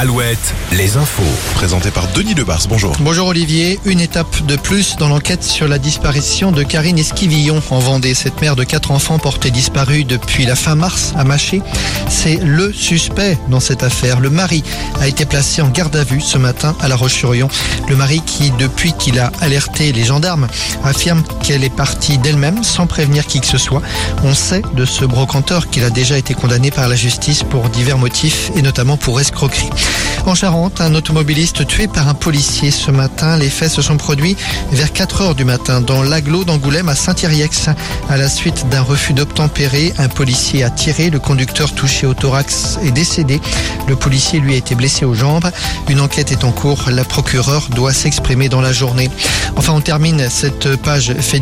Alouette, les infos. Présenté par Denis Lebars, bonjour. Bonjour Olivier, une étape de plus dans l'enquête sur la disparition de Karine Esquivillon en Vendée. Cette mère de quatre enfants portée disparue depuis la fin mars à Maché. C'est le suspect dans cette affaire. Le mari a été placé en garde à vue ce matin à La Roche-sur-Yon. Le mari qui, depuis qu'il a alerté les gendarmes, affirme qu'elle est partie d'elle-même sans prévenir qui que ce soit. On sait de ce brocanteur qu'il a déjà été condamné par la justice pour divers motifs et notamment pour escroquerie. En Charente, un automobiliste tué par un policier ce matin. Les faits se sont produits vers 4 heures du matin dans l'aglo d'Angoulême à Saint-Iriex. À la suite d'un refus d'obtempérer, un policier a tiré. Le conducteur touché au thorax est décédé. Le policier lui a été blessé aux jambes. Une enquête est en cours. La procureure doit s'exprimer dans la journée. Enfin, on termine cette page fait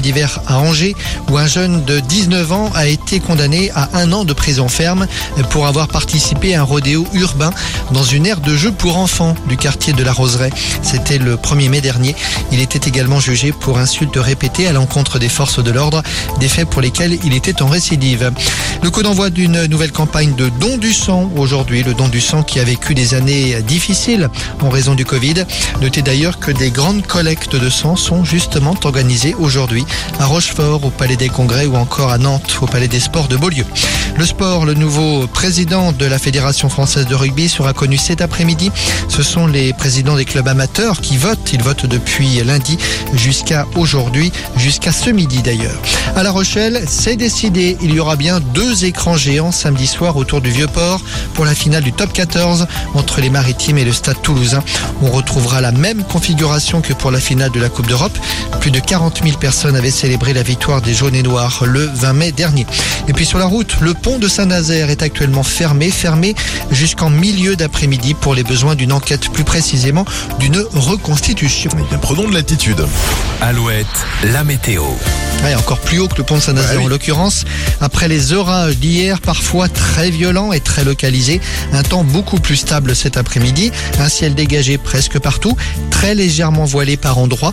divers à Angers où un jeune de 19 ans a été condamné à un an de prison ferme pour avoir participé à un rodéo urbain dans une aire de jeu pour enfants du quartier de la Roseraie. C'était le 1er mai dernier. Il était également jugé pour insultes répétées à l'encontre des forces de l'ordre, des faits pour lesquels il était en récidive. Le coup d'envoi d'une nouvelle campagne de don du sang aujourd'hui, le don du sang qui a vécu des années difficiles en raison du Covid. Notez d'ailleurs que des grandes collectes de sang sont justement organisées aujourd'hui à Rochefort, au Palais des Congrès ou encore à Nantes, au Palais des Sports de Beaulieu. Le sport, le nouveau président de la Fédération française de rugby sera connu cet après-midi. Ce sont les présidents des clubs amateurs qui votent. Ils votent depuis lundi jusqu'à aujourd'hui, jusqu'à ce midi d'ailleurs. À La Rochelle, c'est décidé. Il y aura bien deux écrans géants samedi soir autour du Vieux-Port pour la finale du top 14 entre les Maritimes et le Stade Toulousain. On retrouvera la même configuration que pour la finale de la Coupe d'Europe. Plus de 40 000 personnes avaient célébré la victoire des jaunes et noirs le 20 mai dernier. Et puis sur la route, le pont de Saint-Nazaire est actuellement fermé, fermé jusqu'en milieu d'après-midi pour les besoins d'une enquête, plus précisément d'une reconstitution. Eh bien, prenons de l'attitude. Alouette, la météo. Ouais, encore plus haut que le pont de Saint-Nazaire oui. en l'occurrence. Après les orages d'hier, parfois très violents et très localisés, un temps beaucoup plus stable cet après-midi, un ciel dégagé presque partout, très légèrement voilé par endroits.